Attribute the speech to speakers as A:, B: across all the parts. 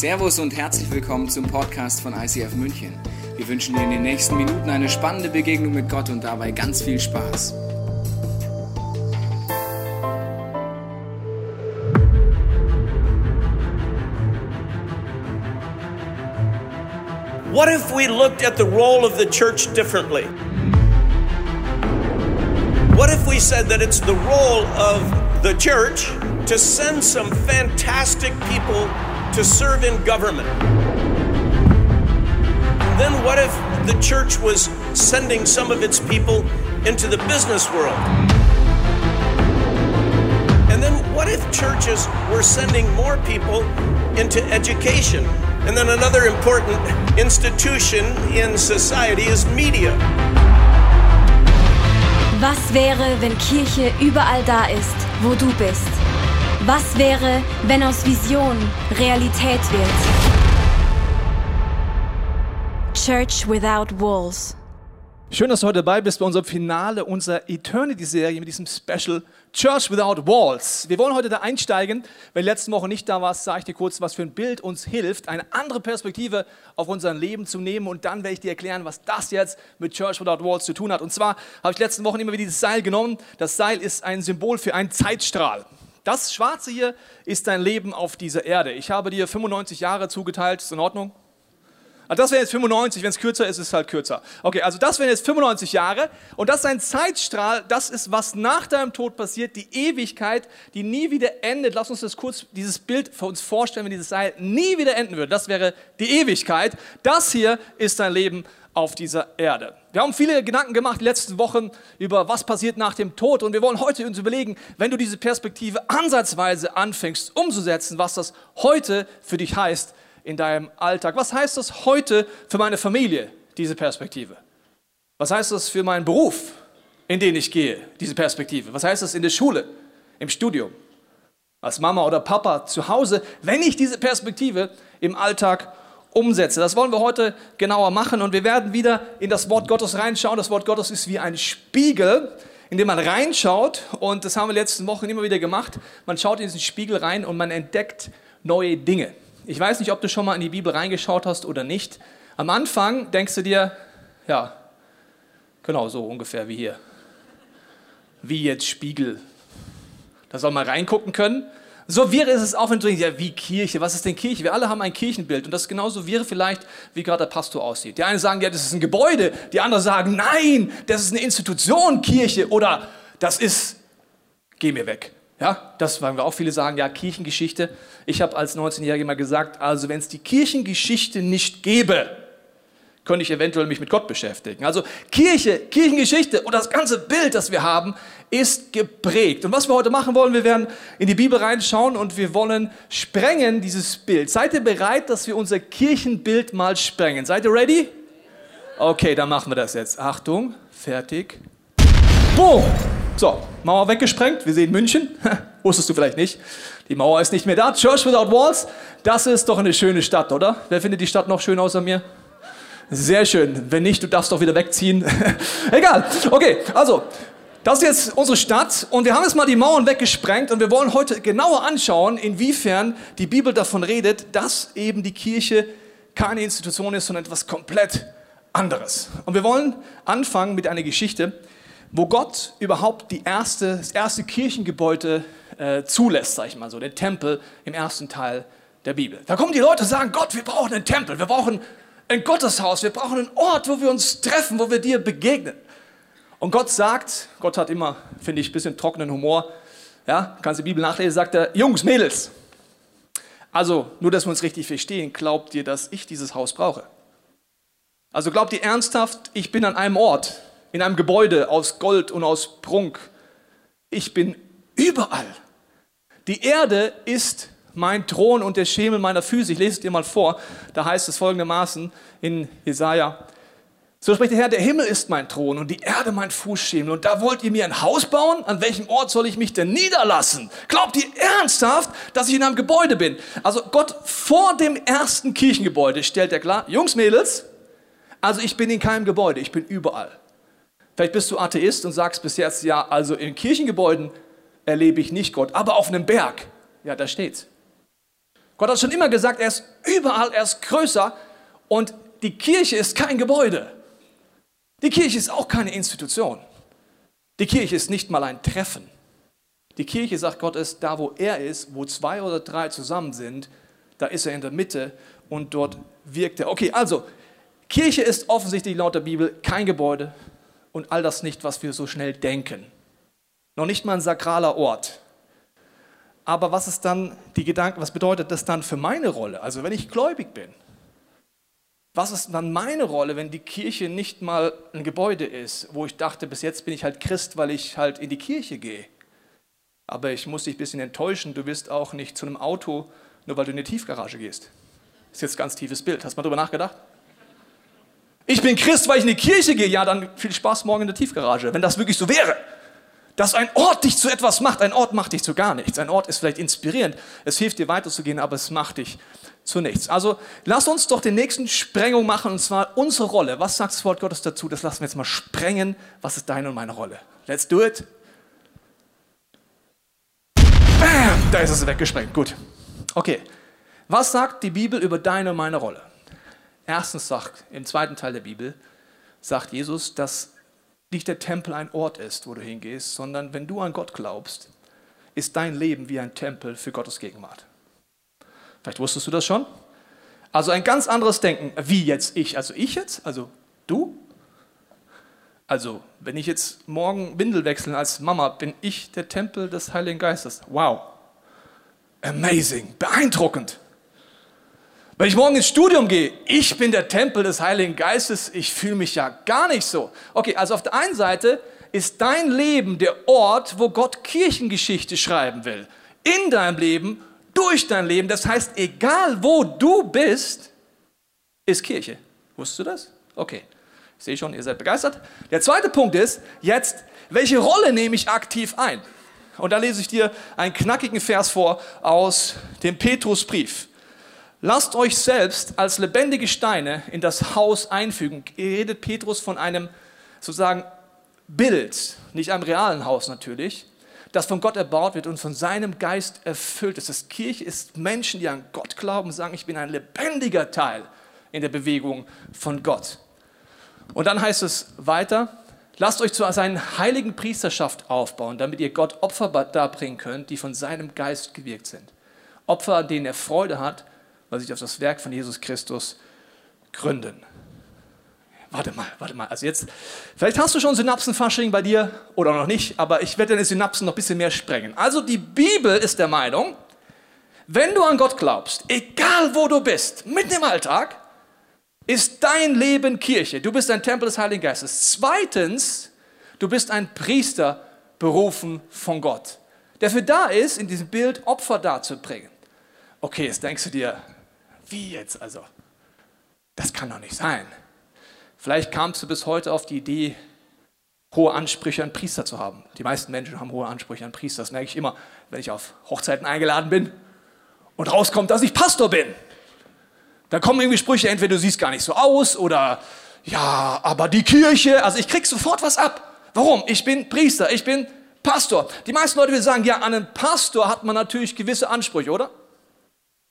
A: Servus und herzlich willkommen zum Podcast von ICF München. Wir wünschen dir in den nächsten Minuten eine spannende Begegnung mit Gott und dabei ganz viel Spaß.
B: What if we looked at the role of the church differently? What if we said that it's the role of the church to send some fantastic people to serve in government? And then what if the church was sending some of its people into the business world? And then what if churches were sending more people into education? And then another important institution in society is media.
C: Was wäre, wenn Kirche überall da ist, wo du bist? Was wäre, wenn aus Vision Realität wird? Church Without Walls.
D: Schön, dass du heute dabei bist bei unserem Finale unserer Eternity-Serie mit diesem Special Church Without Walls. Wir wollen heute da einsteigen. Wenn letzte Woche nicht da warst, sage ich dir kurz, was für ein Bild uns hilft, eine andere Perspektive auf unser Leben zu nehmen. Und dann werde ich dir erklären, was das jetzt mit Church Without Walls zu tun hat. Und zwar habe ich letzten Wochen immer wieder dieses Seil genommen. Das Seil ist ein Symbol für einen Zeitstrahl. Das Schwarze hier ist dein Leben auf dieser Erde. Ich habe dir 95 Jahre zugeteilt. Ist in Ordnung? Also das wäre jetzt 95, wenn es kürzer ist, ist es halt kürzer. Okay, also das wären jetzt 95 Jahre und das ist ein Zeitstrahl, das ist, was nach deinem Tod passiert, die Ewigkeit, die nie wieder endet. Lass uns das kurz, dieses Bild für uns vorstellen, wenn dieses Seil nie wieder enden würde. Das wäre die Ewigkeit. Das hier ist dein Leben auf dieser Erde. Wir haben viele Gedanken gemacht die letzten Wochen über was passiert nach dem Tod und wir wollen heute uns überlegen, wenn du diese Perspektive ansatzweise anfängst umzusetzen, was das heute für dich heißt in deinem Alltag. Was heißt das heute für meine Familie, diese Perspektive? Was heißt das für meinen Beruf, in den ich gehe, diese Perspektive? Was heißt das in der Schule, im Studium, als Mama oder Papa zu Hause, wenn ich diese Perspektive im Alltag umsetze? Das wollen wir heute genauer machen und wir werden wieder in das Wort Gottes reinschauen. Das Wort Gottes ist wie ein Spiegel, in dem man reinschaut und das haben wir letzten Wochen immer wieder gemacht. Man schaut in diesen Spiegel rein und man entdeckt neue Dinge. Ich weiß nicht, ob du schon mal in die Bibel reingeschaut hast oder nicht. Am Anfang denkst du dir, ja, genau so ungefähr wie hier. Wie jetzt Spiegel. Da soll man reingucken können. So wäre es auch, wenn du denkst, ja, wie Kirche, was ist denn Kirche? Wir alle haben ein Kirchenbild und das genauso wäre vielleicht, wie gerade der Pastor aussieht. Die einen sagen, ja, das ist ein Gebäude, die anderen sagen, nein, das ist eine Institution, Kirche oder das ist, geh mir weg. Ja, das wollen wir auch viele sagen, ja, Kirchengeschichte. Ich habe als 19-Jähriger mal gesagt, also wenn es die Kirchengeschichte nicht gäbe, könnte ich eventuell mich mit Gott beschäftigen. Also Kirche, Kirchengeschichte und das ganze Bild, das wir haben, ist geprägt. Und was wir heute machen wollen, wir werden in die Bibel reinschauen und wir wollen sprengen dieses Bild. Seid ihr bereit, dass wir unser Kirchenbild mal sprengen? Seid ihr ready? Okay, dann machen wir das jetzt. Achtung, fertig. Boom! So, Mauer weggesprengt. Wir sehen München. Wusstest du vielleicht nicht. Die Mauer ist nicht mehr da. Church Without Walls. Das ist doch eine schöne Stadt, oder? Wer findet die Stadt noch schön außer mir? Sehr schön. Wenn nicht, du darfst doch wieder wegziehen. Egal. Okay, also, das ist jetzt unsere Stadt und wir haben jetzt mal die Mauern weggesprengt und wir wollen heute genauer anschauen, inwiefern die Bibel davon redet, dass eben die Kirche keine Institution ist, sondern etwas komplett anderes. Und wir wollen anfangen mit einer Geschichte, wo Gott überhaupt die erste, das erste Kirchengebäude äh, zulässt, sag ich mal so, den Tempel im ersten Teil der Bibel. Da kommen die Leute und sagen, Gott, wir brauchen einen Tempel, wir brauchen ein Gotteshaus, wir brauchen einen Ort, wo wir uns treffen, wo wir dir begegnen. Und Gott sagt, Gott hat immer, finde ich, ein bisschen trockenen Humor, ja, kannst die Bibel nachlesen, sagt er, Jungs, Mädels, also nur, dass wir uns richtig verstehen, glaubt ihr, dass ich dieses Haus brauche? Also glaubt ihr ernsthaft, ich bin an einem Ort, in einem Gebäude aus Gold und aus Prunk. Ich bin überall. Die Erde ist mein Thron und der Schemel meiner Füße. Ich lese es dir mal vor. Da heißt es folgendermaßen in Jesaja. So spricht der Herr, der Himmel ist mein Thron und die Erde mein Fußschemel. Und da wollt ihr mir ein Haus bauen? An welchem Ort soll ich mich denn niederlassen? Glaubt ihr ernsthaft, dass ich in einem Gebäude bin? Also Gott vor dem ersten Kirchengebäude stellt er klar, Jungs, Mädels, also ich bin in keinem Gebäude, ich bin überall. Vielleicht bist du Atheist und sagst bis jetzt, ja, also in Kirchengebäuden erlebe ich nicht Gott, aber auf einem Berg, ja, da steht's. Gott hat schon immer gesagt, er ist überall, er ist größer und die Kirche ist kein Gebäude. Die Kirche ist auch keine Institution. Die Kirche ist nicht mal ein Treffen. Die Kirche, sagt Gott, ist da, wo er ist, wo zwei oder drei zusammen sind, da ist er in der Mitte und dort wirkt er. Okay, also, Kirche ist offensichtlich laut der Bibel kein Gebäude und all das nicht, was wir so schnell denken. Noch nicht mal ein sakraler Ort. Aber was ist dann die Gedanke, was bedeutet das dann für meine Rolle? Also wenn ich gläubig bin, was ist dann meine Rolle, wenn die Kirche nicht mal ein Gebäude ist, wo ich dachte, bis jetzt bin ich halt Christ, weil ich halt in die Kirche gehe. Aber ich muss dich ein bisschen enttäuschen, du bist auch nicht zu einem Auto, nur weil du in die Tiefgarage gehst. Das ist jetzt ein ganz tiefes Bild. Hast du mal darüber nachgedacht? Ich bin Christ, weil ich in die Kirche gehe. Ja, dann viel Spaß morgen in der Tiefgarage, wenn das wirklich so wäre. Dass ein Ort dich zu etwas macht, ein Ort macht dich zu gar nichts. Ein Ort ist vielleicht inspirierend, es hilft dir weiterzugehen, aber es macht dich zu nichts. Also lass uns doch den nächsten Sprengung machen, und zwar unsere Rolle. Was sagt das Wort Gottes dazu? Das lassen wir jetzt mal sprengen. Was ist deine und meine Rolle? Let's do it. Bam, da ist es weggesprengt. Gut. Okay. Was sagt die Bibel über deine und meine Rolle? Erstens sagt, im zweiten Teil der Bibel, sagt Jesus, dass nicht der Tempel ein Ort ist, wo du hingehst, sondern wenn du an Gott glaubst, ist dein Leben wie ein Tempel für Gottes Gegenwart. Vielleicht wusstest du das schon. Also ein ganz anderes Denken. Wie jetzt ich? Also ich jetzt? Also du? Also wenn ich jetzt morgen Windel wechseln als Mama, bin ich der Tempel des Heiligen Geistes. Wow. Amazing. Beeindruckend. Wenn ich morgen ins Studium gehe, ich bin der Tempel des Heiligen Geistes, ich fühle mich ja gar nicht so. Okay, also auf der einen Seite ist dein Leben der Ort, wo Gott Kirchengeschichte schreiben will. In deinem Leben durch dein Leben. Das heißt, egal wo du bist, ist Kirche. Wusstest du das? Okay. Ich sehe schon, ihr seid begeistert. Der zweite Punkt ist jetzt, welche Rolle nehme ich aktiv ein? Und da lese ich dir einen knackigen Vers vor aus dem Petrusbrief. Lasst euch selbst als lebendige Steine in das Haus einfügen. Redet Petrus von einem sozusagen Bild, nicht einem realen Haus natürlich, das von Gott erbaut wird und von seinem Geist erfüllt ist. Das Kirche ist Menschen, die an Gott glauben sagen, ich bin ein lebendiger Teil in der Bewegung von Gott. Und dann heißt es weiter, lasst euch zu seiner heiligen Priesterschaft aufbauen, damit ihr Gott Opfer darbringen könnt, die von seinem Geist gewirkt sind. Opfer, an denen er Freude hat, weil sich auf das Werk von Jesus Christus gründen warte mal, warte mal. Also jetzt, vielleicht hast du schon Synapsenfasching bei dir oder noch nicht, aber ich werde deine Synapsen noch ein bisschen mehr sprengen. Also die Bibel ist der Meinung, wenn du an Gott glaubst, egal wo du bist, mitten im Alltag, ist dein Leben Kirche. Du bist ein Tempel des Heiligen Geistes. Zweitens, du bist ein Priester berufen von Gott, der für da ist, in diesem Bild Opfer darzubringen. Okay, jetzt denkst du dir, wie jetzt also? Das kann doch nicht sein. Vielleicht kamst du bis heute auf die Idee, hohe Ansprüche an Priester zu haben. Die meisten Menschen haben hohe Ansprüche an Priester. Das merke ich immer, wenn ich auf Hochzeiten eingeladen bin und rauskommt, dass ich Pastor bin. Da kommen irgendwie Sprüche, entweder du siehst gar nicht so aus oder ja, aber die Kirche, also ich krieg sofort was ab. Warum? Ich bin Priester, ich bin Pastor. Die meisten Leute will sagen, ja, an einen Pastor hat man natürlich gewisse Ansprüche, oder?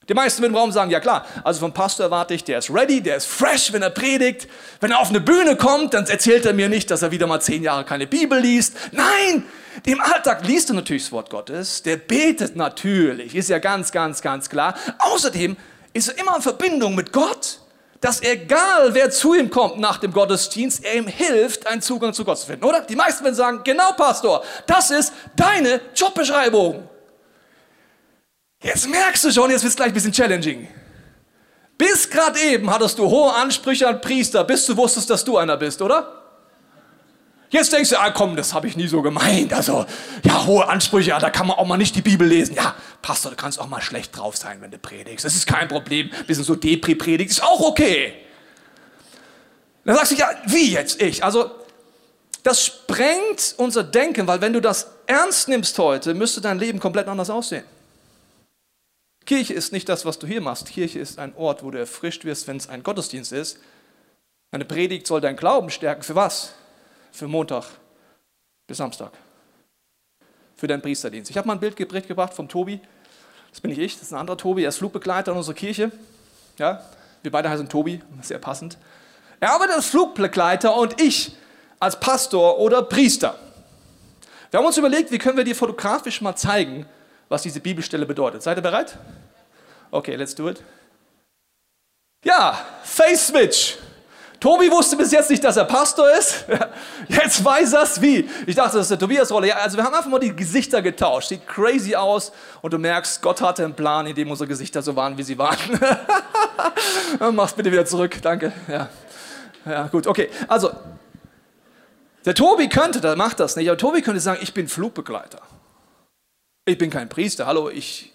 D: Die meisten im Raum sagen, ja klar, also vom Pastor erwarte ich, der ist ready, der ist fresh, wenn er predigt. Wenn er auf eine Bühne kommt, dann erzählt er mir nicht, dass er wieder mal zehn Jahre keine Bibel liest. Nein, im Alltag liest er natürlich das Wort Gottes, der betet natürlich, ist ja ganz, ganz, ganz klar. Außerdem ist er immer in Verbindung mit Gott, dass egal wer zu ihm kommt nach dem Gottesdienst, er ihm hilft, einen Zugang zu Gott zu finden, oder? Die meisten werden sagen, genau Pastor, das ist deine Jobbeschreibung. Jetzt merkst du schon, jetzt wird es gleich ein bisschen challenging. Bis gerade eben hattest du hohe Ansprüche an Priester, bis du wusstest, dass du einer bist, oder? Jetzt denkst du, ah komm, das habe ich nie so gemeint. Also, ja, hohe Ansprüche, ja, da kann man auch mal nicht die Bibel lesen. Ja, Pastor, du kannst auch mal schlecht drauf sein, wenn du predigst. Das ist kein Problem. Ein bisschen so Depri predigst, ist auch okay. Dann sagst du, ja, wie jetzt ich? Also, das sprengt unser Denken, weil wenn du das ernst nimmst heute, müsste dein Leben komplett anders aussehen. Kirche ist nicht das, was du hier machst. Kirche ist ein Ort, wo du erfrischt wirst, wenn es ein Gottesdienst ist. Eine Predigt soll deinen Glauben stärken. Für was? Für Montag bis Samstag. Für deinen Priesterdienst. Ich habe mal ein Bild mitgebracht vom Tobi. Das bin nicht ich, das ist ein anderer Tobi, er ist Flugbegleiter in unserer Kirche. Ja, wir beide heißen Tobi, sehr passend. Er arbeitet als Flugbegleiter und ich als Pastor oder Priester. Wir haben uns überlegt, wie können wir dir fotografisch mal zeigen, was diese Bibelstelle bedeutet. Seid ihr bereit? Okay, let's do it. Ja, Face Switch. Tobi wusste bis jetzt nicht, dass er Pastor ist. Jetzt weiß er es wie. Ich dachte, das ist der Tobias-Rolle. Ja, also wir haben einfach mal die Gesichter getauscht. Sieht crazy aus und du merkst, Gott hatte einen Plan, in dem unsere Gesichter so waren, wie sie waren. Mach's bitte wieder zurück, danke. Ja, ja gut, okay. Also, der Tobi könnte, der macht das nicht, aber Tobi könnte sagen, ich bin Flugbegleiter. Ich bin kein Priester. Hallo, ich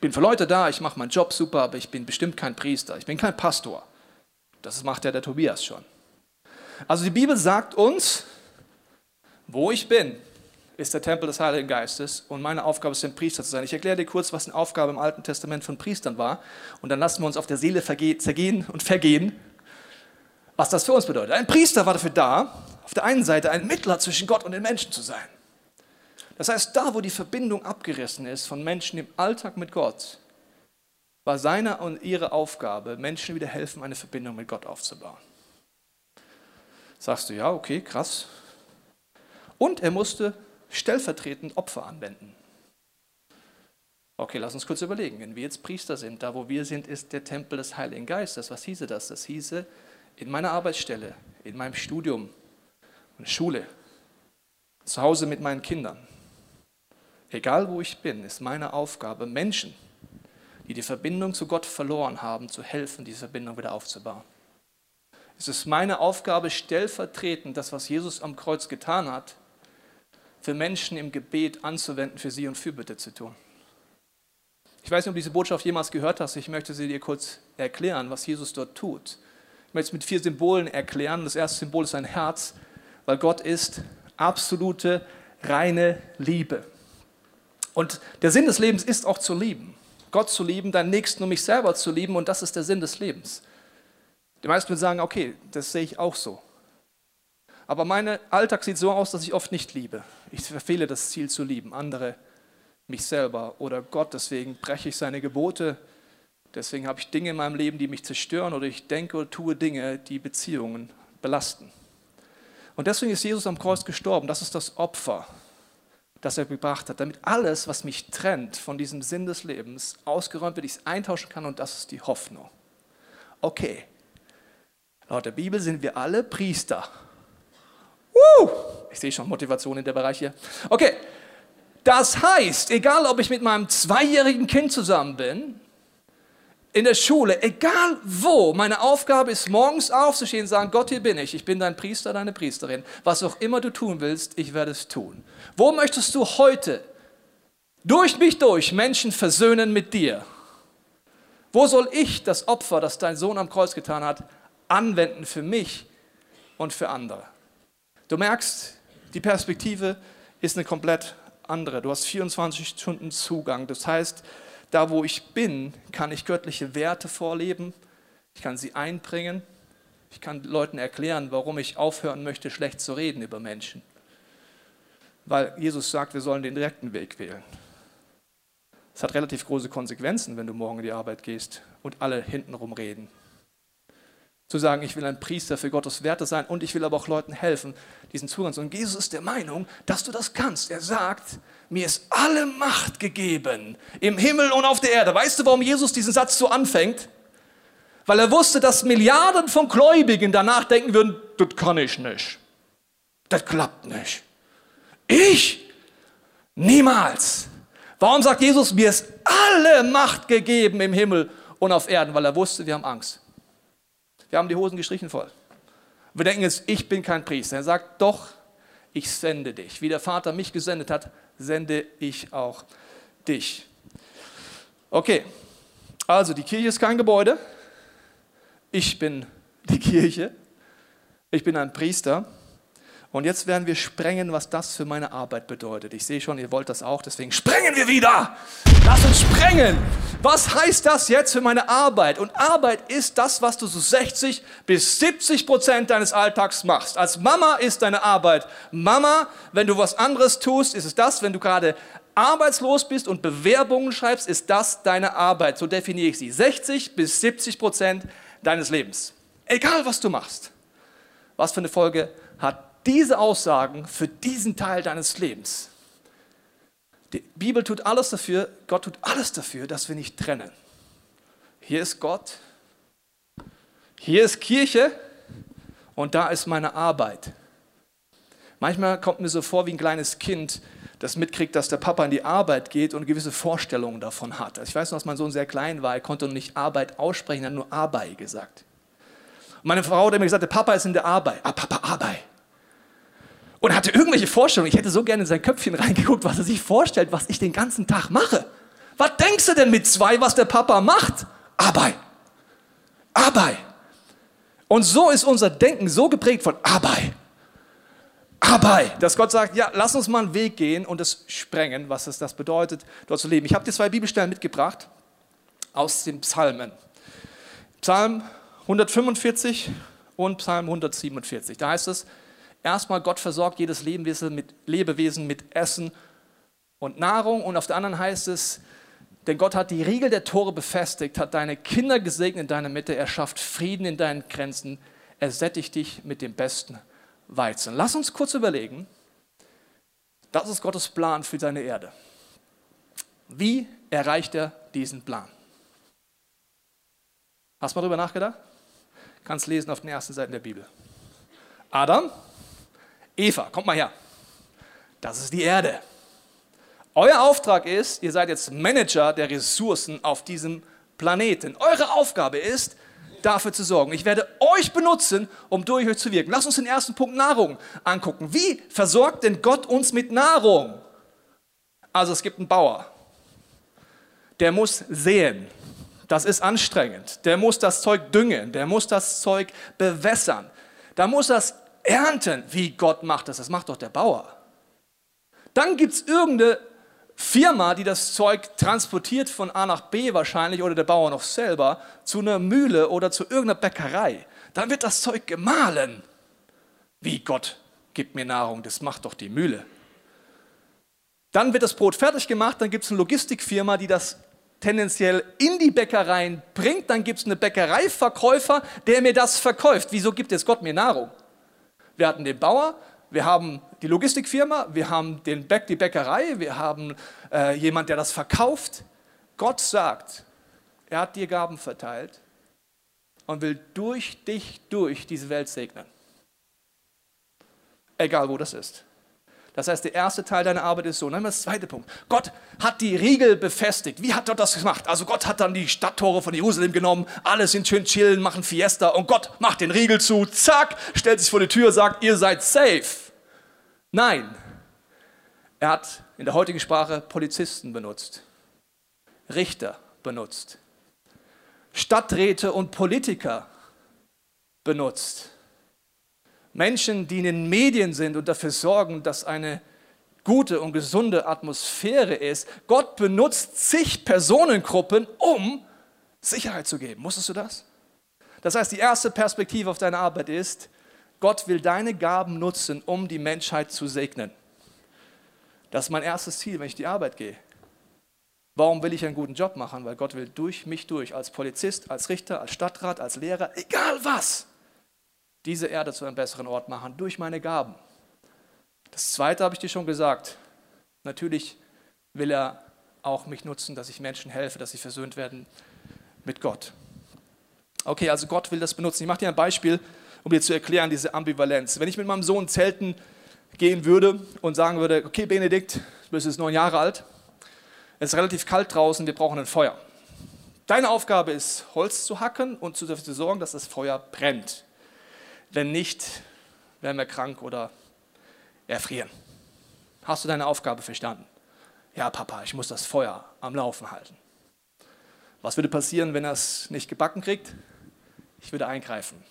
D: bin für Leute da, ich mache meinen Job super, aber ich bin bestimmt kein Priester. Ich bin kein Pastor. Das macht ja der Tobias schon. Also die Bibel sagt uns, wo ich bin, ist der Tempel des Heiligen Geistes und meine Aufgabe ist, ein Priester zu sein. Ich erkläre dir kurz, was eine Aufgabe im Alten Testament von Priestern war und dann lassen wir uns auf der Seele zergehen und vergehen, was das für uns bedeutet. Ein Priester war dafür da, auf der einen Seite ein Mittler zwischen Gott und den Menschen zu sein. Das heißt, da, wo die Verbindung abgerissen ist von Menschen im Alltag mit Gott, war seine und ihre Aufgabe, Menschen wieder helfen, eine Verbindung mit Gott aufzubauen. Sagst du, ja, okay, krass. Und er musste stellvertretend Opfer anwenden. Okay, lass uns kurz überlegen. Wenn wir jetzt Priester sind, da wo wir sind, ist der Tempel des Heiligen Geistes. Was hieße das? Das hieße, in meiner Arbeitsstelle, in meinem Studium, in der Schule, zu Hause mit meinen Kindern, egal wo ich bin, ist meine Aufgabe, Menschen die die Verbindung zu Gott verloren haben, zu helfen, diese Verbindung wieder aufzubauen. Es ist meine Aufgabe, stellvertretend das, was Jesus am Kreuz getan hat, für Menschen im Gebet anzuwenden, für sie und Fürbitte zu tun. Ich weiß nicht, ob du diese Botschaft jemals gehört hast. Ich möchte sie dir kurz erklären, was Jesus dort tut. Ich möchte es mit vier Symbolen erklären. Das erste Symbol ist ein Herz, weil Gott ist absolute, reine Liebe. Und der Sinn des Lebens ist auch zu lieben. Gott zu lieben, deinen Nächsten und mich selber zu lieben und das ist der Sinn des Lebens. Die meisten würden sagen, okay, das sehe ich auch so. Aber mein Alltag sieht so aus, dass ich oft nicht liebe. Ich verfehle das Ziel zu lieben, andere, mich selber oder Gott. Deswegen breche ich seine Gebote. Deswegen habe ich Dinge in meinem Leben, die mich zerstören oder ich denke oder tue Dinge, die Beziehungen belasten. Und deswegen ist Jesus am Kreuz gestorben. Das ist das Opfer das er gebracht hat, damit alles, was mich trennt von diesem Sinn des Lebens, ausgeräumt wird, ich es eintauschen kann und das ist die Hoffnung. Okay, laut der Bibel sind wir alle Priester. Uh, ich sehe schon Motivation in der Bereich hier. Okay, das heißt, egal ob ich mit meinem zweijährigen Kind zusammen bin in der Schule, egal wo, meine Aufgabe ist, morgens aufzustehen und sagen, Gott, hier bin ich, ich bin dein Priester, deine Priesterin. Was auch immer du tun willst, ich werde es tun. Wo möchtest du heute durch mich durch Menschen versöhnen mit dir? Wo soll ich das Opfer, das dein Sohn am Kreuz getan hat, anwenden für mich und für andere? Du merkst, die Perspektive ist eine komplett andere. Du hast 24 Stunden Zugang. Das heißt, da, wo ich bin, kann ich göttliche Werte vorleben, ich kann sie einbringen, ich kann Leuten erklären, warum ich aufhören möchte, schlecht zu reden über Menschen. Weil Jesus sagt, wir sollen den direkten Weg wählen. Es hat relativ große Konsequenzen, wenn du morgen in die Arbeit gehst und alle hintenrum reden. Zu sagen, ich will ein Priester für Gottes Werte sein und ich will aber auch Leuten helfen, diesen Zugang zu. Und Jesus ist der Meinung, dass du das kannst. Er sagt, mir ist alle Macht gegeben im Himmel und auf der Erde. Weißt du, warum Jesus diesen Satz so anfängt? Weil er wusste, dass Milliarden von Gläubigen danach denken würden, das kann ich nicht. Das klappt nicht. Ich? Niemals. Warum sagt Jesus, mir ist alle Macht gegeben im Himmel und auf Erden? Weil er wusste, wir haben Angst. Wir haben die Hosen gestrichen voll. Wir denken jetzt, ich bin kein Priester. Er sagt, doch, ich sende dich. Wie der Vater mich gesendet hat, sende ich auch dich. Okay, also die Kirche ist kein Gebäude. Ich bin die Kirche. Ich bin ein Priester. Und jetzt werden wir sprengen, was das für meine Arbeit bedeutet. Ich sehe schon, ihr wollt das auch, deswegen sprengen wir wieder. Lass uns sprengen. Was heißt das jetzt für meine Arbeit? Und Arbeit ist das, was du so 60 bis 70 Prozent deines Alltags machst. Als Mama ist deine Arbeit Mama. Wenn du was anderes tust, ist es das, wenn du gerade arbeitslos bist und Bewerbungen schreibst, ist das deine Arbeit. So definiere ich sie. 60 bis 70 Prozent deines Lebens. Egal, was du machst. Was für eine Folge hat diese Aussagen für diesen Teil deines Lebens? Die Bibel tut alles dafür, Gott tut alles dafür, dass wir nicht trennen. Hier ist Gott, hier ist Kirche und da ist meine Arbeit. Manchmal kommt mir so vor wie ein kleines Kind, das mitkriegt, dass der Papa in die Arbeit geht und gewisse Vorstellungen davon hat. Ich weiß noch, dass mein Sohn sehr klein war, er konnte nicht Arbeit aussprechen, er hat nur Arbeit gesagt. Und meine Frau hat mir gesagt, der Papa ist in der Arbeit. Ah, Papa, Arbeit. Und hatte irgendwelche Vorstellungen. Ich hätte so gerne in sein Köpfchen reingeguckt, was er sich vorstellt, was ich den ganzen Tag mache. Was denkst du denn mit zwei, was der Papa macht? Arbeit. Arbeit. Und so ist unser Denken so geprägt von Arbeit. Arbeit. Dass Gott sagt, ja, lass uns mal einen Weg gehen und es sprengen, was es das bedeutet, dort zu leben. Ich habe dir zwei Bibelstellen mitgebracht aus den Psalmen. Psalm 145 und Psalm 147. Da heißt es, erstmal Gott versorgt jedes Lebewesen mit, Lebewesen mit Essen und Nahrung und auf der anderen heißt es, denn Gott hat die Riegel der Tore befestigt, hat deine Kinder gesegnet in deiner Mitte, er schafft Frieden in deinen Grenzen, er sättigt dich mit dem besten Weizen. Lass uns kurz überlegen, das ist Gottes Plan für seine Erde. Wie erreicht er diesen Plan? Hast du mal darüber nachgedacht? Kannst lesen auf den ersten Seiten der Bibel. Adam, Eva, kommt mal her. Das ist die Erde. Euer Auftrag ist, ihr seid jetzt Manager der Ressourcen auf diesem Planeten. Eure Aufgabe ist, dafür zu sorgen. Ich werde euch benutzen, um durch euch zu wirken. Lass uns den ersten Punkt Nahrung angucken. Wie versorgt denn Gott uns mit Nahrung? Also es gibt einen Bauer, der muss säen. Das ist anstrengend. Der muss das Zeug düngen, der muss das Zeug bewässern. Da muss das ernten. Wie Gott macht das? Das macht doch der Bauer. Dann gibt es irgendeine Firma, die das Zeug transportiert von A nach B wahrscheinlich oder der Bauer noch selber zu einer Mühle oder zu irgendeiner Bäckerei. Dann wird das Zeug gemahlen. Wie Gott gibt mir Nahrung, das macht doch die Mühle. Dann wird das Brot fertig gemacht, dann gibt es eine Logistikfirma, die das tendenziell in die Bäckereien bringt, dann gibt es eine Bäckereiverkäufer, der mir das verkauft. Wieso gibt jetzt Gott mir Nahrung? Wir hatten den Bauer, wir haben die Logistikfirma, wir haben den Bäck, die Bäckerei, wir haben äh, jemand, der das verkauft. Gott sagt, er hat dir Gaben verteilt und will durch dich durch diese Welt segnen. Egal wo das ist. Das heißt, der erste Teil deiner Arbeit ist so. Und dann der zweite Punkt. Gott hat die Riegel befestigt. Wie hat Gott das gemacht? Also Gott hat dann die Stadttore von Jerusalem genommen. Alle sind schön chillen, machen Fiesta. Und Gott macht den Riegel zu. Zack, stellt sich vor die Tür, sagt, ihr seid safe. Nein. Er hat in der heutigen Sprache Polizisten benutzt. Richter benutzt. Stadträte und Politiker benutzt. Menschen, die in den Medien sind und dafür sorgen, dass eine gute und gesunde Atmosphäre ist. Gott benutzt zig Personengruppen, um Sicherheit zu geben. Wusstest du das? Das heißt, die erste Perspektive auf deine Arbeit ist, Gott will deine Gaben nutzen, um die Menschheit zu segnen. Das ist mein erstes Ziel, wenn ich die Arbeit gehe. Warum will ich einen guten Job machen? Weil Gott will durch mich durch, als Polizist, als Richter, als Stadtrat, als Lehrer, egal was, diese Erde zu einem besseren Ort machen durch meine Gaben. Das Zweite habe ich dir schon gesagt. Natürlich will er auch mich nutzen, dass ich Menschen helfe, dass sie versöhnt werden mit Gott. Okay, also Gott will das benutzen. Ich mache dir ein Beispiel, um dir zu erklären, diese Ambivalenz. Wenn ich mit meinem Sohn zelten gehen würde und sagen würde, okay Benedikt, du bist jetzt neun Jahre alt, es ist relativ kalt draußen, wir brauchen ein Feuer. Deine Aufgabe ist, Holz zu hacken und dafür zu sorgen, dass das Feuer brennt. Wenn nicht, werden wir krank oder erfrieren. Hast du deine Aufgabe verstanden? Ja, Papa, ich muss das Feuer am Laufen halten. Was würde passieren, wenn er es nicht gebacken kriegt? Ich würde eingreifen.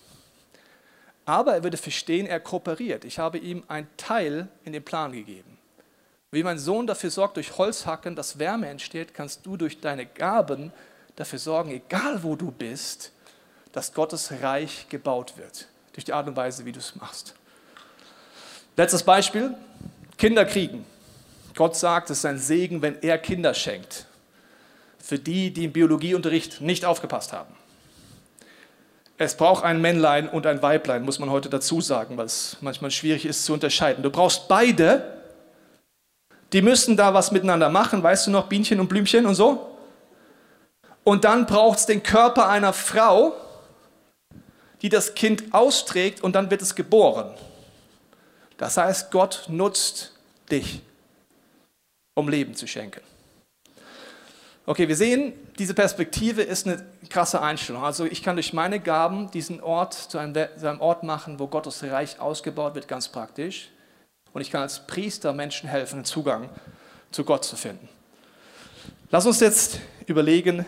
D: Aber er würde verstehen, er kooperiert. Ich habe ihm einen Teil in den Plan gegeben. Wie mein Sohn dafür sorgt, durch Holzhacken, dass Wärme entsteht, kannst du durch deine Gaben dafür sorgen, egal wo du bist, dass Gottes Reich gebaut wird durch die Art und Weise, wie du es machst. Letztes Beispiel, Kinder kriegen. Gott sagt, es ist ein Segen, wenn er Kinder schenkt. Für die, die im Biologieunterricht nicht aufgepasst haben. Es braucht ein Männlein und ein Weiblein, muss man heute dazu sagen, weil es manchmal schwierig ist zu unterscheiden. Du brauchst beide. Die müssen da was miteinander machen, weißt du noch, Bienchen und Blümchen und so. Und dann braucht es den Körper einer Frau, die das Kind austrägt und dann wird es geboren. Das heißt, Gott nutzt dich, um Leben zu schenken. Okay, wir sehen, diese Perspektive ist eine krasse Einstellung. Also ich kann durch meine Gaben diesen Ort zu einem, zu einem, Ort machen, wo Gottes Reich ausgebaut wird, ganz praktisch. Und ich kann als Priester Menschen helfen, einen Zugang zu Gott zu finden. Lass uns jetzt überlegen,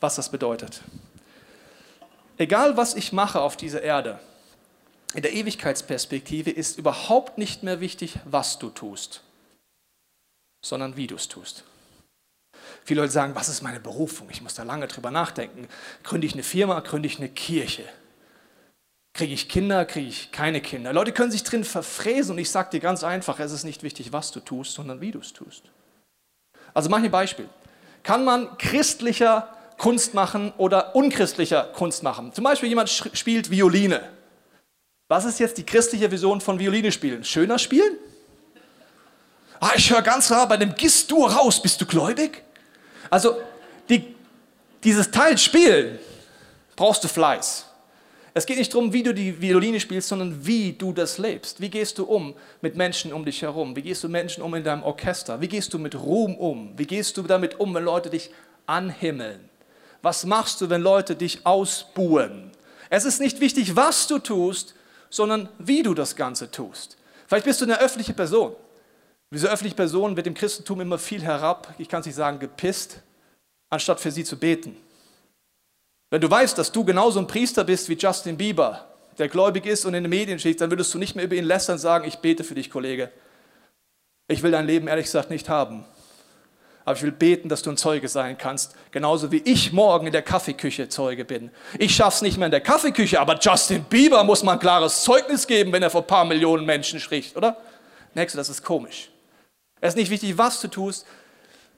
D: was das bedeutet. Egal, was ich mache auf dieser Erde, in der Ewigkeitsperspektive ist überhaupt nicht mehr wichtig, was du tust, sondern wie du es tust. Viele Leute sagen, was ist meine Berufung? Ich muss da lange drüber nachdenken. Gründe ich eine Firma, gründe ich eine Kirche? Kriege ich Kinder, kriege ich keine Kinder? Leute können sich drin verfräsen und ich sage dir ganz einfach, es ist nicht wichtig, was du tust, sondern wie du es tust. Also mach ein Beispiel. Kann man christlicher Kunst machen oder unchristlicher Kunst machen? Zum Beispiel jemand spielt Violine. Was ist jetzt die christliche Vision von Violine spielen? Schöner spielen? Ah, ich höre ganz klar bei dem Gist-Dur raus, bist du gläubig? Also die, dieses Teil spielen brauchst du Fleiß. Es geht nicht darum, wie du die Violine spielst, sondern wie du das lebst. Wie gehst du um mit Menschen um dich herum? Wie gehst du Menschen um in deinem Orchester? Wie gehst du mit Ruhm um? Wie gehst du damit um, wenn Leute dich anhimmeln? Was machst du, wenn Leute dich ausbuhen? Es ist nicht wichtig, was du tust, sondern wie du das Ganze tust. Vielleicht bist du eine öffentliche Person. Diese öffentliche Person wird im Christentum immer viel herab, ich kann es nicht sagen, gepisst, anstatt für sie zu beten. Wenn du weißt, dass du genauso ein Priester bist wie Justin Bieber, der gläubig ist und in den Medien steht, dann würdest du nicht mehr über ihn lästern und sagen, ich bete für dich, Kollege. Ich will dein Leben ehrlich gesagt nicht haben. Aber ich will beten, dass du ein Zeuge sein kannst, genauso wie ich morgen in der Kaffeeküche Zeuge bin. Ich schaff's nicht mehr in der Kaffeeküche, aber Justin Bieber muss mal ein klares Zeugnis geben, wenn er vor ein paar Millionen Menschen spricht, oder? Nächste, das ist komisch. Es ist nicht wichtig, was du tust,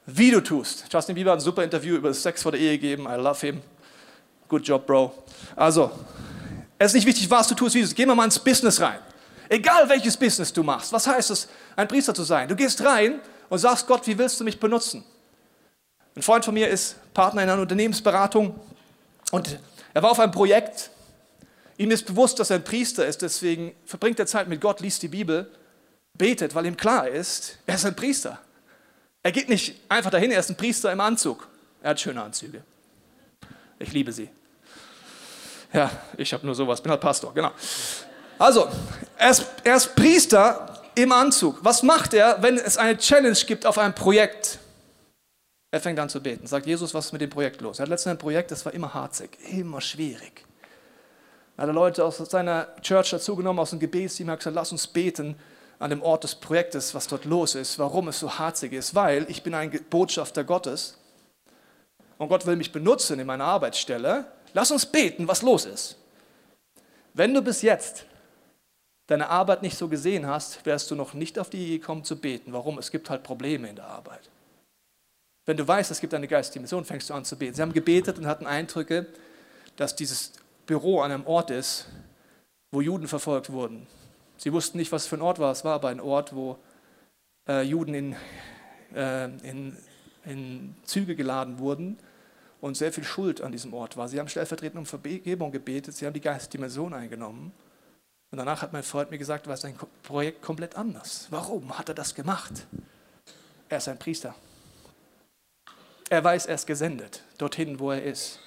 D: wie du tust. Justin Bieber hat ein super Interview über Sex vor der Ehe gegeben. I love him. Good job, Bro. Also, es ist nicht wichtig, was du tust, wie du tust. Gehen wir mal ins Business rein. Egal welches Business du machst. Was heißt es, ein Priester zu sein? Du gehst rein und sagst Gott, wie willst du mich benutzen? Ein Freund von mir ist Partner in einer Unternehmensberatung und er war auf einem Projekt. Ihm ist bewusst, dass er ein Priester ist, deswegen verbringt er Zeit mit Gott, liest die Bibel betet, weil ihm klar ist, er ist ein Priester. Er geht nicht einfach dahin, er ist ein Priester im Anzug. Er hat schöne Anzüge. Ich liebe sie. Ja, ich habe nur sowas, bin halt Pastor, genau. Also, er ist, er ist Priester im Anzug. Was macht er, wenn es eine Challenge gibt auf einem Projekt? Er fängt an zu beten, sagt Jesus, was ist mit dem Projekt los? Er hat letztens ein Projekt, das war immer harzig, immer schwierig. Er hat Leute aus seiner Church dazugenommen, aus dem Gebetsteam, hat gesagt, lass uns beten an dem Ort des Projektes, was dort los ist, warum es so harzig ist, weil ich bin ein Botschafter Gottes und Gott will mich benutzen in meiner Arbeitsstelle. Lass uns beten, was los ist. Wenn du bis jetzt deine Arbeit nicht so gesehen hast, wärst du noch nicht auf die Idee gekommen zu beten. Warum? Es gibt halt Probleme in der Arbeit. Wenn du weißt, es gibt eine geistige Mission, fängst du an zu beten. Sie haben gebetet und hatten Eindrücke, dass dieses Büro an einem Ort ist, wo Juden verfolgt wurden, Sie wussten nicht, was für ein Ort war. Es war aber ein Ort, wo äh, Juden in, äh, in, in Züge geladen wurden und sehr viel Schuld an diesem Ort war. Sie haben stellvertretend um Vergebung gebetet, sie haben die Geistdimension eingenommen. Und danach hat mein Freund mir gesagt, war es ein Projekt komplett anders. Warum hat er das gemacht? Er ist ein Priester. Er weiß, er ist gesendet, dorthin, wo er ist.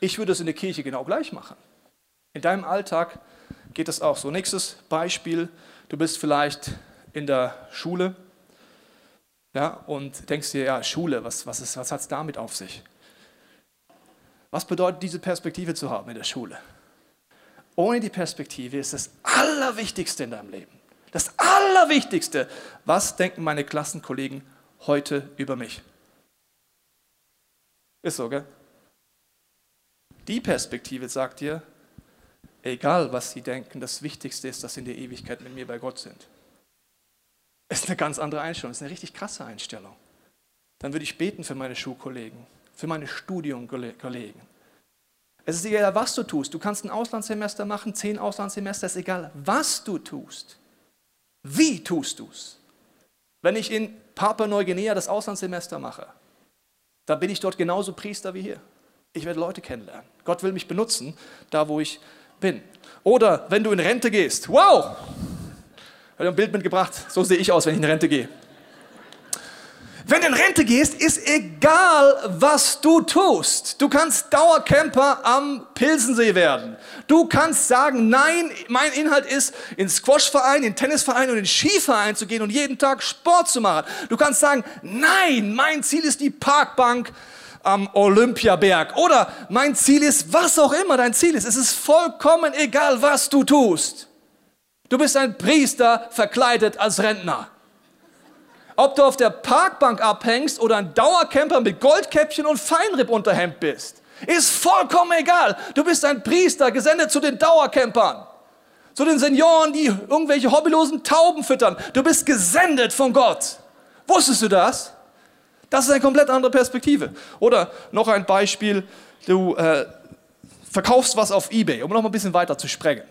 D: Ich würde es in der Kirche genau gleich machen. In deinem Alltag geht es auch so. Nächstes Beispiel, du bist vielleicht in der Schule ja, und denkst dir, ja, Schule, was, was, was hat es damit auf sich? Was bedeutet diese Perspektive zu haben in der Schule? Ohne die Perspektive ist das Allerwichtigste in deinem Leben. Das Allerwichtigste. Was denken meine Klassenkollegen heute über mich? Ist so, gell? Die Perspektive sagt dir, Egal, was sie denken, das Wichtigste ist, dass sie in der Ewigkeit mit mir bei Gott sind. ist eine ganz andere Einstellung, ist eine richtig krasse Einstellung. Dann würde ich beten für meine Schulkollegen, für meine Studiumkollegen. Es ist egal, was du tust. Du kannst ein Auslandssemester machen, zehn Auslandssemester, es ist egal, was du tust. Wie tust du es? Wenn ich in Papua-Neuguinea das Auslandssemester mache, dann bin ich dort genauso Priester wie hier. Ich werde Leute kennenlernen. Gott will mich benutzen, da wo ich bin. Oder wenn du in Rente gehst. Wow! Ich habe ein Bild mitgebracht. So sehe ich aus, wenn ich in Rente gehe. Wenn du in Rente gehst, ist egal, was du tust. Du kannst Dauercamper am Pilsensee werden. Du kannst sagen, nein, mein Inhalt ist, in Squashverein, in Tennisverein und in Skiverein zu gehen und jeden Tag Sport zu machen. Du kannst sagen, nein, mein Ziel ist die Parkbank am Olympiaberg. Oder mein Ziel ist, was auch immer dein Ziel ist. Es ist vollkommen egal, was du tust. Du bist ein Priester verkleidet als Rentner. Ob du auf der Parkbank abhängst oder ein Dauercamper mit Goldkäppchen und Feinrippunterhemd bist, ist vollkommen egal. Du bist ein Priester, gesendet zu den Dauercampern, zu den Senioren, die irgendwelche hobbylosen Tauben füttern. Du bist gesendet von Gott. Wusstest du das? Das ist eine komplett andere Perspektive. Oder noch ein Beispiel, du äh, verkaufst was auf Ebay, um noch mal ein bisschen weiter zu sprengen.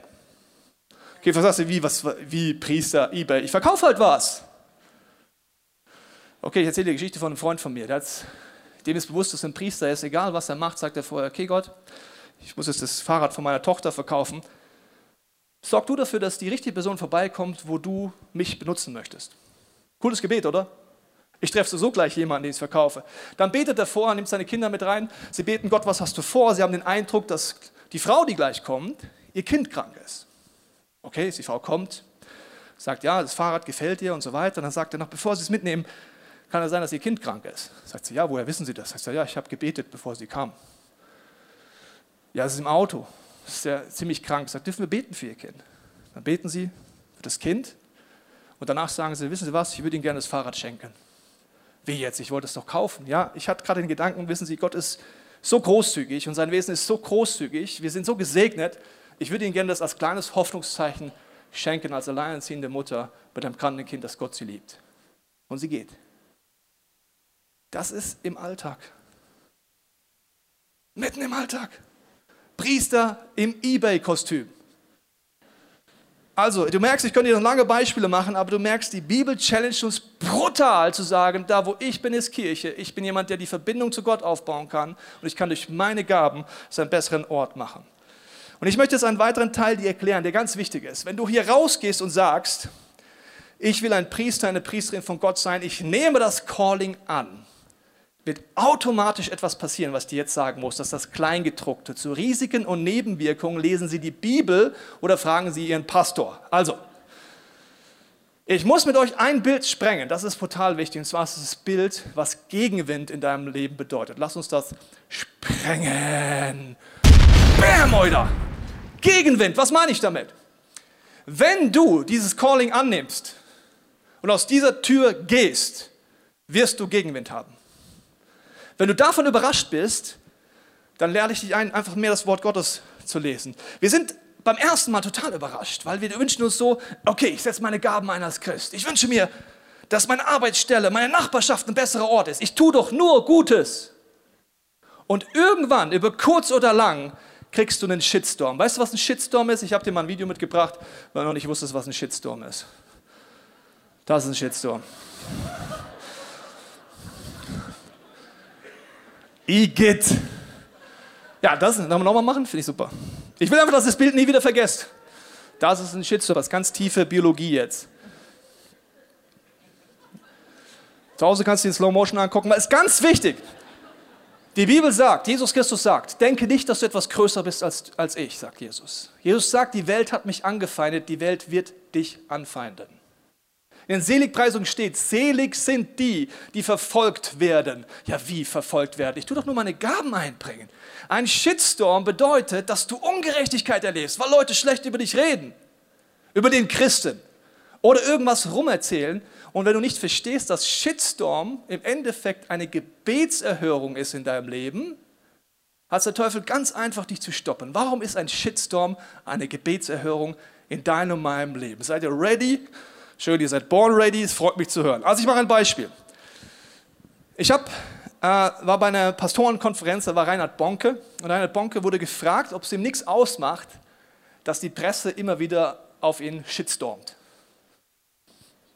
D: Okay, was sagst du, wie, was, wie Priester, Ebay? Ich verkaufe halt was. Okay, ich erzähle die Geschichte von einem Freund von mir. dem ist bewusst, dass ein Priester ist. Egal, was er macht, sagt er vorher, okay Gott, ich muss jetzt das Fahrrad von meiner Tochter verkaufen. Sorg du dafür, dass die richtige Person vorbeikommt, wo du mich benutzen möchtest. Cooles Gebet, oder? Ich treffe so gleich jemanden, den ich verkaufe. Dann betet er vor, nimmt seine Kinder mit rein. Sie beten, Gott, was hast du vor? Sie haben den Eindruck, dass die Frau, die gleich kommt, ihr Kind krank ist. Okay, die Frau kommt, sagt, ja, das Fahrrad gefällt ihr und so weiter. Dann sagt er noch, bevor Sie es mitnehmen, kann es sein, dass Ihr Kind krank ist? Sagt sie, ja, woher wissen Sie das? Sagt sie, ja, ich habe gebetet, bevor Sie kamen. Ja, es ist im Auto. Ist ja ziemlich krank. Sagt, dürfen wir beten für Ihr Kind? Dann beten Sie für das Kind und danach sagen Sie, wissen Sie was, ich würde Ihnen gerne das Fahrrad schenken. Wie jetzt? Ich wollte es doch kaufen. Ja, ich hatte gerade den Gedanken, wissen Sie, Gott ist so großzügig und sein Wesen ist so großzügig. Wir sind so gesegnet. Ich würde Ihnen gerne das als kleines Hoffnungszeichen schenken, als alleinerziehende Mutter mit einem kranken Kind, das Gott sie liebt. Und sie geht. Das ist im Alltag. Mitten im Alltag. Priester im Ebay-Kostüm. Also, du merkst, ich könnte dir noch lange Beispiele machen, aber du merkst, die Bibel challenge uns brutal zu sagen, da wo ich bin, ist Kirche. Ich bin jemand, der die Verbindung zu Gott aufbauen kann und ich kann durch meine Gaben es einen besseren Ort machen. Und ich möchte jetzt einen weiteren Teil dir erklären, der ganz wichtig ist. Wenn du hier rausgehst und sagst, ich will ein Priester, eine Priesterin von Gott sein, ich nehme das Calling an, wird automatisch etwas passieren, was dir jetzt sagen muss, dass das Kleingedruckte. Zu Risiken und Nebenwirkungen lesen Sie die Bibel oder fragen Sie Ihren Pastor. Also, ich muss mit euch ein Bild sprengen, das ist total wichtig, und zwar ist das Bild, was Gegenwind in deinem Leben bedeutet. Lass uns das sprengen. Bam, Oida! Gegenwind, was meine ich damit? Wenn du dieses Calling annimmst und aus dieser Tür gehst, wirst du Gegenwind haben. Wenn du davon überrascht bist, dann lerne ich dich ein, einfach mehr das Wort Gottes zu lesen. Wir sind beim ersten Mal total überrascht, weil wir wünschen uns so, okay, ich setze meine Gaben ein als Christ. Ich wünsche mir, dass meine Arbeitsstelle, meine Nachbarschaft ein besserer Ort ist. Ich tue doch nur Gutes. Und irgendwann, über kurz oder lang, kriegst du einen Shitstorm. Weißt du, was ein Shitstorm ist? Ich habe dir mal ein Video mitgebracht, weil du noch nicht wusstest, was ein Shitstorm ist. Das ist ein Shitstorm. Igitt. Ja, das nochmal machen, finde ich super. Ich will einfach, dass das Bild nie wieder vergesst. Das ist ein Shitstorm, das ist ganz tiefe Biologie jetzt. Zu Hause kannst du den Slow Motion angucken, weil es ist ganz wichtig. Die Bibel sagt, Jesus Christus sagt, denke nicht, dass du etwas größer bist als, als ich, sagt Jesus. Jesus sagt, die Welt hat mich angefeindet, die Welt wird dich anfeinden. In den Seligpreisungen steht, selig sind die, die verfolgt werden. Ja, wie verfolgt werden? Ich tue doch nur meine Gaben einbringen. Ein Shitstorm bedeutet, dass du Ungerechtigkeit erlebst, weil Leute schlecht über dich reden, über den Christen oder irgendwas rumerzählen. Und wenn du nicht verstehst, dass Shitstorm im Endeffekt eine Gebetserhörung ist in deinem Leben, hat der Teufel ganz einfach dich zu stoppen. Warum ist ein Shitstorm eine Gebetserhörung in deinem und meinem Leben? Seid ihr ready? Schön, ihr seid born ready, es freut mich zu hören. Also ich mache ein Beispiel. Ich hab, äh, war bei einer Pastorenkonferenz, da war Reinhard Bonke und Reinhard Bonke wurde gefragt, ob es ihm nichts ausmacht, dass die Presse immer wieder auf ihn shitstormt.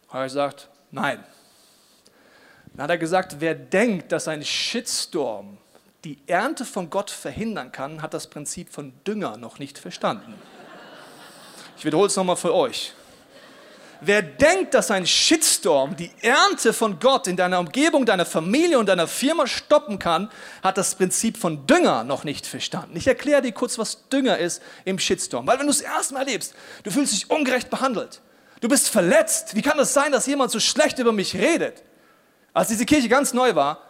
D: Hat er gesagt, nein. Dann hat er gesagt, wer denkt, dass ein Shitstorm die Ernte von Gott verhindern kann, hat das Prinzip von Dünger noch nicht verstanden. Ich wiederhole es nochmal für euch. Wer denkt, dass ein Shitstorm die Ernte von Gott in deiner Umgebung, deiner Familie und deiner Firma stoppen kann, hat das Prinzip von Dünger noch nicht verstanden. Ich erkläre dir kurz, was Dünger ist im Shitstorm. Weil wenn du es erstmal erlebst, du fühlst dich ungerecht behandelt, du bist verletzt. Wie kann es das sein, dass jemand so schlecht über mich redet? Als diese Kirche ganz neu war,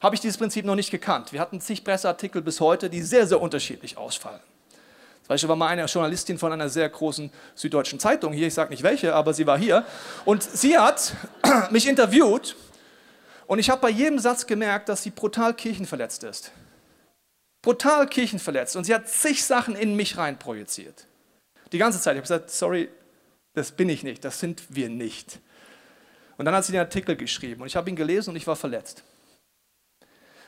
D: habe ich dieses Prinzip noch nicht gekannt. Wir hatten zig Presseartikel bis heute, die sehr, sehr unterschiedlich ausfallen. Zum Beispiel war mal eine Journalistin von einer sehr großen süddeutschen Zeitung hier, ich sage nicht welche, aber sie war hier. Und sie hat mich interviewt und ich habe bei jedem Satz gemerkt, dass sie brutal kirchenverletzt ist. Brutal kirchenverletzt. Und sie hat zig Sachen in mich rein projiziert. Die ganze Zeit. Ich habe gesagt, sorry, das bin ich nicht, das sind wir nicht. Und dann hat sie den Artikel geschrieben und ich habe ihn gelesen und ich war verletzt.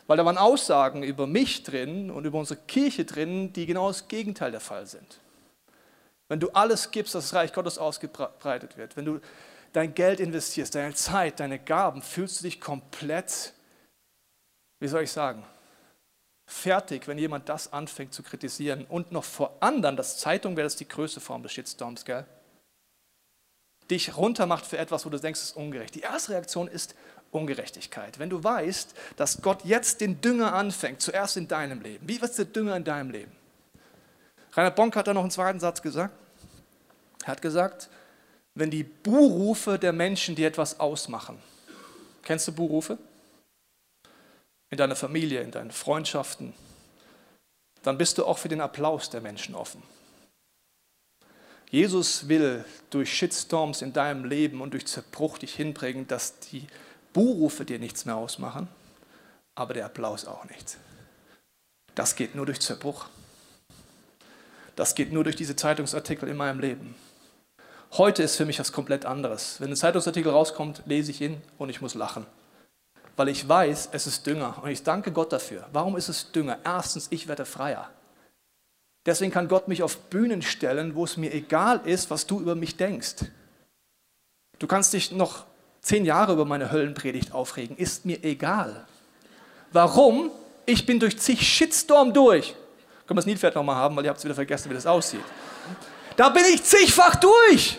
D: Weil da waren Aussagen über mich drin und über unsere Kirche drin, die genau das Gegenteil der Fall sind. Wenn du alles gibst, dass das Reich Gottes ausgebreitet wird, wenn du dein Geld investierst, deine Zeit, deine Gaben, fühlst du dich komplett, wie soll ich sagen, fertig, wenn jemand das anfängt zu kritisieren und noch vor anderen, das Zeitung wäre das die größte Form des Shitstorms, gell? Dich runtermacht für etwas, wo du denkst, es ist ungerecht. Die erste Reaktion ist Ungerechtigkeit. Wenn du weißt, dass Gott jetzt den Dünger anfängt, zuerst in deinem Leben. Wie wird der Dünger in deinem Leben? Reinhard Bonk hat da noch einen zweiten Satz gesagt. Er hat gesagt, wenn die Buhrufe der Menschen dir etwas ausmachen. Kennst du Buhrufe? In deiner Familie, in deinen Freundschaften. Dann bist du auch für den Applaus der Menschen offen. Jesus will durch Shitstorms in deinem Leben und durch Zerbruch dich hinbringen, dass die Buhrufe dir nichts mehr ausmachen, aber der Applaus auch nicht. Das geht nur durch Zerbruch. Das geht nur durch diese Zeitungsartikel in meinem Leben. Heute ist für mich was komplett anderes. Wenn ein Zeitungsartikel rauskommt, lese ich ihn und ich muss lachen. Weil ich weiß, es ist Dünger. Und ich danke Gott dafür. Warum ist es Dünger? Erstens, ich werde freier. Deswegen kann Gott mich auf Bühnen stellen, wo es mir egal ist, was du über mich denkst. Du kannst dich noch zehn Jahre über meine Höllenpredigt aufregen, ist mir egal. Warum? Ich bin durch zig Shitstorm durch. Können wir das Nilpferd nochmal haben, weil ihr habt es wieder vergessen, wie das aussieht. Da bin ich zigfach durch.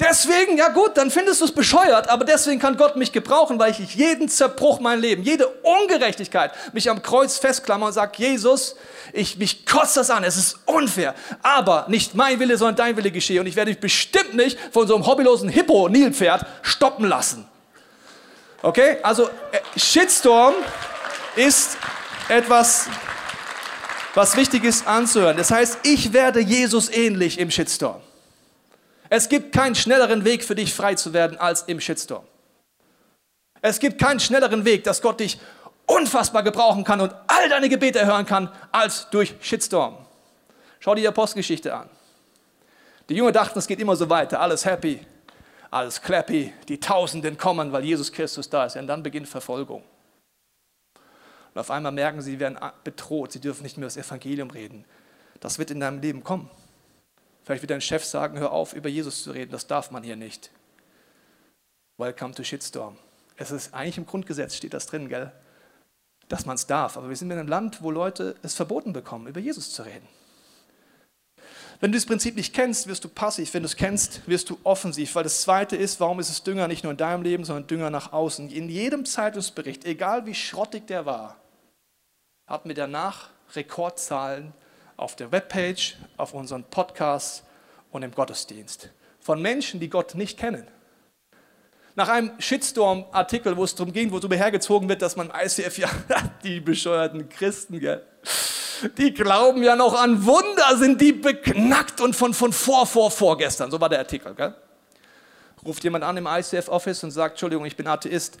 D: Deswegen, ja gut, dann findest du es bescheuert, aber deswegen kann Gott mich gebrauchen, weil ich jeden Zerbruch mein Leben, jede Ungerechtigkeit mich am Kreuz festklammer und sage, Jesus, ich, mich kotzt das an, es ist unfair, aber nicht mein Wille, sondern dein Wille geschehe und ich werde mich bestimmt nicht von so einem hobbylosen Hippo-Nilpferd stoppen lassen. Okay, also äh, Shitstorm ist etwas, was wichtig ist anzuhören. Das heißt, ich werde Jesus ähnlich im Shitstorm. Es gibt keinen schnelleren Weg für dich frei zu werden als im Shitstorm. Es gibt keinen schnelleren Weg, dass Gott dich unfassbar gebrauchen kann und all deine Gebete erhören kann, als durch Shitstorm. Schau dir die Apostelgeschichte an. Die Jünger dachten, es geht immer so weiter, alles happy, alles clappy, die Tausenden kommen, weil Jesus Christus da ist. Und dann beginnt Verfolgung. Und auf einmal merken sie, sie werden bedroht, sie dürfen nicht mehr das Evangelium reden. Das wird in deinem Leben kommen. Vielleicht wird dein Chef sagen, hör auf, über Jesus zu reden, das darf man hier nicht. Welcome to Shitstorm. Es ist eigentlich im Grundgesetz, steht das drin, gell? Dass man es darf. Aber wir sind in einem Land, wo Leute es verboten bekommen, über Jesus zu reden. Wenn du das Prinzip nicht kennst, wirst du passiv. Wenn du es kennst, wirst du offensiv. Weil das Zweite ist, warum ist es Dünger nicht nur in deinem Leben, sondern Dünger nach außen. In jedem Zeitungsbericht, egal wie schrottig der war, hat mir danach Rekordzahlen auf der Webpage, auf unseren Podcasts und im Gottesdienst. Von Menschen, die Gott nicht kennen. Nach einem Shitstorm-Artikel, wo es darum ging, wo darüber hergezogen wird, dass man ICF, ja, die bescheuerten Christen, gell, die glauben ja noch an Wunder, sind die beknackt und von, von vor, vor, vorgestern. So war der Artikel. Gell? Ruft jemand an im ICF-Office und sagt, Entschuldigung, ich bin Atheist.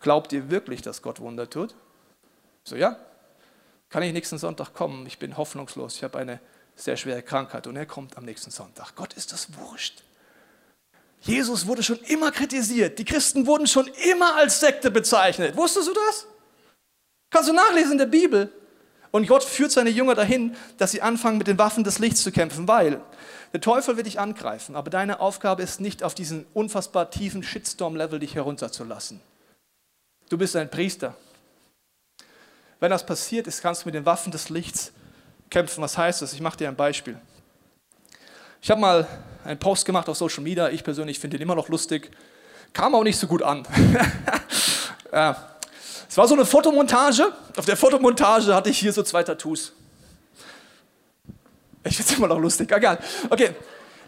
D: Glaubt ihr wirklich, dass Gott Wunder tut? So, ja, kann ich nächsten Sonntag kommen? Ich bin hoffnungslos, ich habe eine sehr schwere Krankheit und er kommt am nächsten Sonntag. Gott ist das wurscht. Jesus wurde schon immer kritisiert. Die Christen wurden schon immer als Sekte bezeichnet. Wusstest du das? Kannst du nachlesen in der Bibel. Und Gott führt seine Jünger dahin, dass sie anfangen, mit den Waffen des Lichts zu kämpfen, weil der Teufel wird dich angreifen, aber deine Aufgabe ist nicht, auf diesen unfassbar tiefen Shitstorm-Level dich herunterzulassen. Du bist ein Priester. Wenn das passiert ist, kannst du mit den Waffen des Lichts kämpfen. Was heißt das? Ich mache dir ein Beispiel. Ich habe mal einen Post gemacht auf Social Media. Ich persönlich finde ihn immer noch lustig. Kam auch nicht so gut an. ja. Es war so eine Fotomontage. Auf der Fotomontage hatte ich hier so zwei Tattoos. Ich finde es immer noch lustig. Egal. Okay.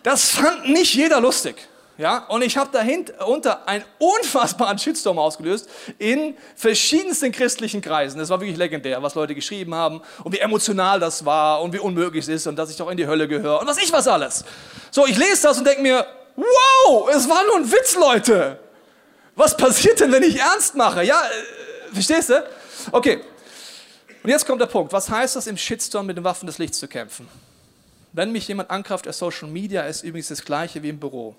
D: Das fand nicht jeder lustig. Ja, und ich habe dahinter einen unfassbaren Shitstorm ausgelöst in verschiedensten christlichen Kreisen. Das war wirklich legendär, was Leute geschrieben haben und wie emotional das war und wie unmöglich es ist und dass ich doch in die Hölle gehöre und was ich was alles. So, ich lese das und denke mir, wow, es war nur ein Witz, Leute. Was passiert denn, wenn ich ernst mache? Ja, äh, verstehst du? Okay. Und jetzt kommt der Punkt. Was heißt das, im Shitstorm mit den Waffen des Lichts zu kämpfen? Wenn mich jemand angreift auf Social Media, ist übrigens das gleiche wie im Büro.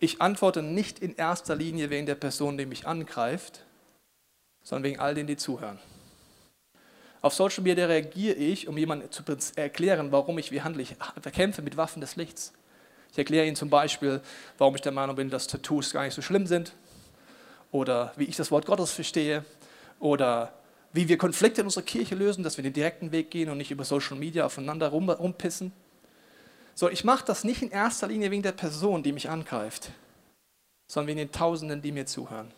D: Ich antworte nicht in erster Linie wegen der Person, die mich angreift, sondern wegen all denen, die zuhören. Auf Social Media reagiere ich, um jemandem zu erklären, warum ich wie handle. Ich kämpfe mit Waffen des Lichts. Ich erkläre Ihnen zum Beispiel, warum ich der Meinung bin, dass Tattoos gar nicht so schlimm sind. Oder wie ich das Wort Gottes verstehe. Oder wie wir Konflikte in unserer Kirche lösen, dass wir den direkten Weg gehen und nicht über Social Media aufeinander rumpissen. So, ich mache das nicht in erster Linie wegen der Person, die mich angreift, sondern wegen den Tausenden, die mir zuhören.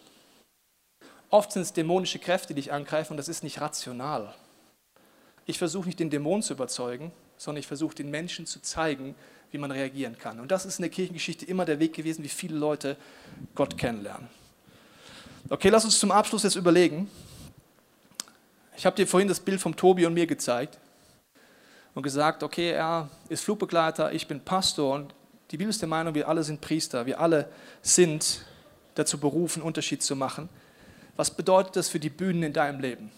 D: Oft sind es dämonische Kräfte, die dich angreifen und das ist nicht rational. Ich versuche nicht den Dämon zu überzeugen, sondern ich versuche den Menschen zu zeigen, wie man reagieren kann. Und das ist in der Kirchengeschichte immer der Weg gewesen, wie viele Leute Gott kennenlernen. Okay, lass uns zum Abschluss jetzt überlegen. Ich habe dir vorhin das Bild von Tobi und mir gezeigt und gesagt, okay, er ist Flugbegleiter, ich bin Pastor und die Bibel ist der Meinung, wir alle sind Priester, wir alle sind dazu berufen, Unterschied zu machen. Was bedeutet das für die Bühnen in deinem Leben?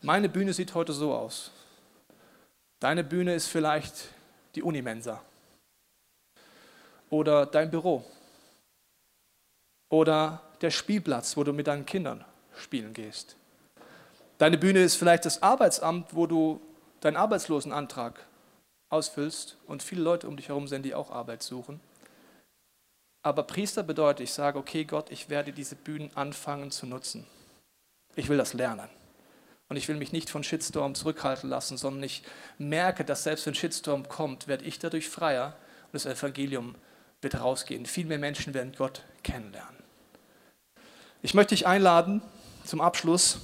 D: Meine Bühne sieht heute so aus. Deine Bühne ist vielleicht die Unimensa oder dein Büro oder der Spielplatz, wo du mit deinen Kindern spielen gehst. Deine Bühne ist vielleicht das Arbeitsamt, wo du deinen Arbeitslosenantrag ausfüllst und viele Leute um dich herum sind, die auch Arbeit suchen. Aber Priester bedeutet, ich sage, okay Gott, ich werde diese Bühnen anfangen zu nutzen. Ich will das lernen. Und ich will mich nicht von Shitstorm zurückhalten lassen, sondern ich merke, dass selbst wenn Shitstorm kommt, werde ich dadurch freier und das Evangelium wird rausgehen. Viel mehr Menschen werden Gott kennenlernen. Ich möchte dich einladen, zum Abschluss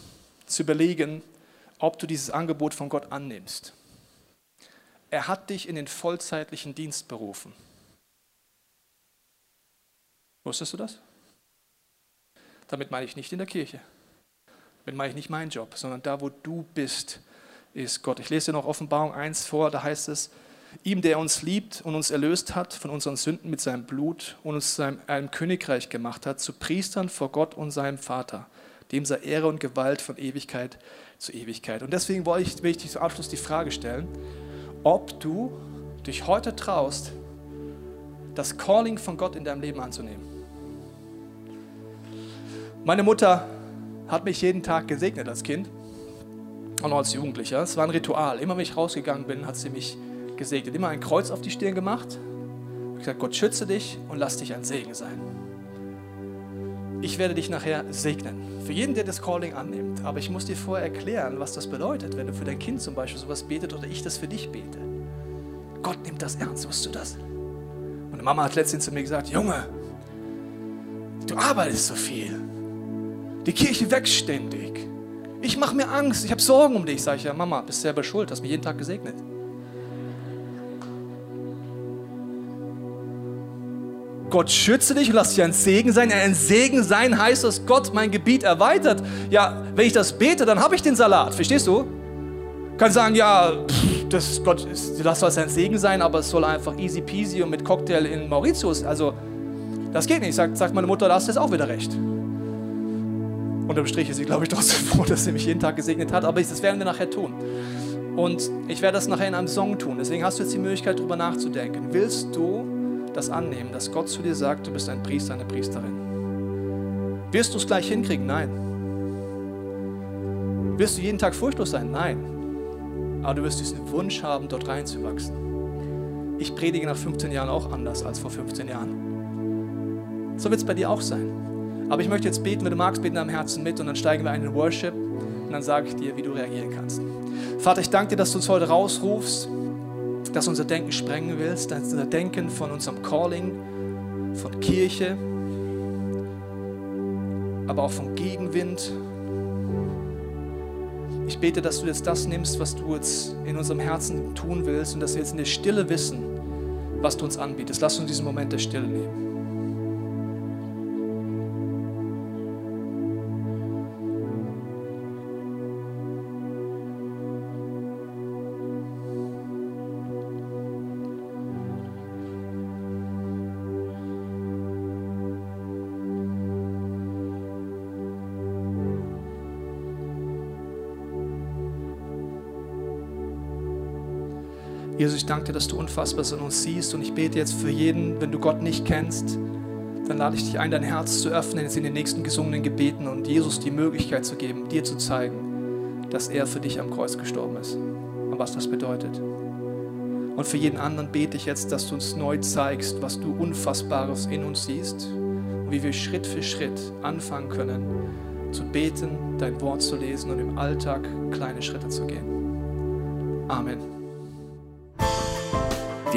D: zu überlegen, ob du dieses Angebot von Gott annimmst. Er hat dich in den vollzeitlichen Dienst berufen. Wusstest du das? Damit meine ich nicht in der Kirche. Damit meine ich nicht meinen Job, sondern da, wo du bist, ist Gott. Ich lese dir noch Offenbarung 1 vor, da heißt es, ihm, der uns liebt und uns erlöst hat von unseren Sünden mit seinem Blut und uns zu einem Königreich gemacht hat, zu Priestern vor Gott und seinem Vater. Dem sei Ehre und Gewalt von Ewigkeit zur Ewigkeit. Und deswegen wollte ich, will ich dich zum Abschluss die Frage stellen, ob du dich heute traust, das Calling von Gott in deinem Leben anzunehmen. Meine Mutter hat mich jeden Tag gesegnet als Kind und auch als Jugendlicher. Es war ein Ritual. Immer wenn ich rausgegangen bin, hat sie mich gesegnet. Immer ein Kreuz auf die Stirn gemacht. Ich gesagt, Gott schütze dich und lass dich ein Segen sein ich werde dich nachher segnen. Für jeden, der das Calling annimmt. Aber ich muss dir vorher erklären, was das bedeutet, wenn du für dein Kind zum Beispiel sowas betet oder ich das für dich bete. Gott nimmt das ernst, wusstest du das? Meine Mama hat letztens zu mir gesagt, Junge, du arbeitest so viel. Die Kirche wächst ständig. Ich mache mir Angst, ich habe Sorgen um dich. Sag ich, ja Mama, bist selber schuld, hast mich jeden Tag gesegnet. Gott schütze dich und lass dich ein Segen sein. Ein Segen sein heißt, dass Gott mein Gebiet erweitert. Ja, wenn ich das bete, dann habe ich den Salat. Verstehst du? Kann sagen, ja, das Gott, das soll ein Segen sein, aber es soll einfach easy peasy und mit Cocktail in Mauritius. Also, das geht nicht. Sagt, sagt meine Mutter, da hast du jetzt auch wieder recht. Unterm Strich ist sie, glaube ich, trotzdem froh, dass sie mich jeden Tag gesegnet hat. Aber das werden wir nachher tun. Und ich werde das nachher in einem Song tun. Deswegen hast du jetzt die Möglichkeit, darüber nachzudenken. Willst du das annehmen, dass Gott zu dir sagt, du bist ein Priester, eine Priesterin. Wirst du es gleich hinkriegen? Nein. Wirst du jeden Tag furchtlos sein? Nein. Aber du wirst diesen Wunsch haben, dort reinzuwachsen. Ich predige nach 15 Jahren auch anders als vor 15 Jahren. So wird es bei dir auch sein. Aber ich möchte jetzt beten, wenn du magst, beten am Herzen mit und dann steigen wir ein in Worship und dann sage ich dir, wie du reagieren kannst. Vater, ich danke dir, dass du uns heute rausrufst, dass unser Denken sprengen willst, dass unser Denken von unserem Calling, von Kirche, aber auch vom Gegenwind. Ich bete, dass du jetzt das nimmst, was du jetzt in unserem Herzen tun willst und dass wir jetzt in der Stille wissen, was du uns anbietest. Lass uns diesen Moment der Stille nehmen. Jesus, ich danke dir, dass du unfassbar in uns siehst und ich bete jetzt für jeden, wenn du Gott nicht kennst, dann lade ich dich ein, dein Herz zu öffnen, jetzt in den nächsten gesungenen Gebeten und Jesus die Möglichkeit zu geben, dir zu zeigen, dass er für dich am Kreuz gestorben ist und was das bedeutet. Und für jeden anderen bete ich jetzt, dass du uns neu zeigst, was du Unfassbares in uns siehst und wie wir Schritt für Schritt anfangen können, zu beten, dein Wort zu lesen und im Alltag kleine Schritte zu gehen. Amen.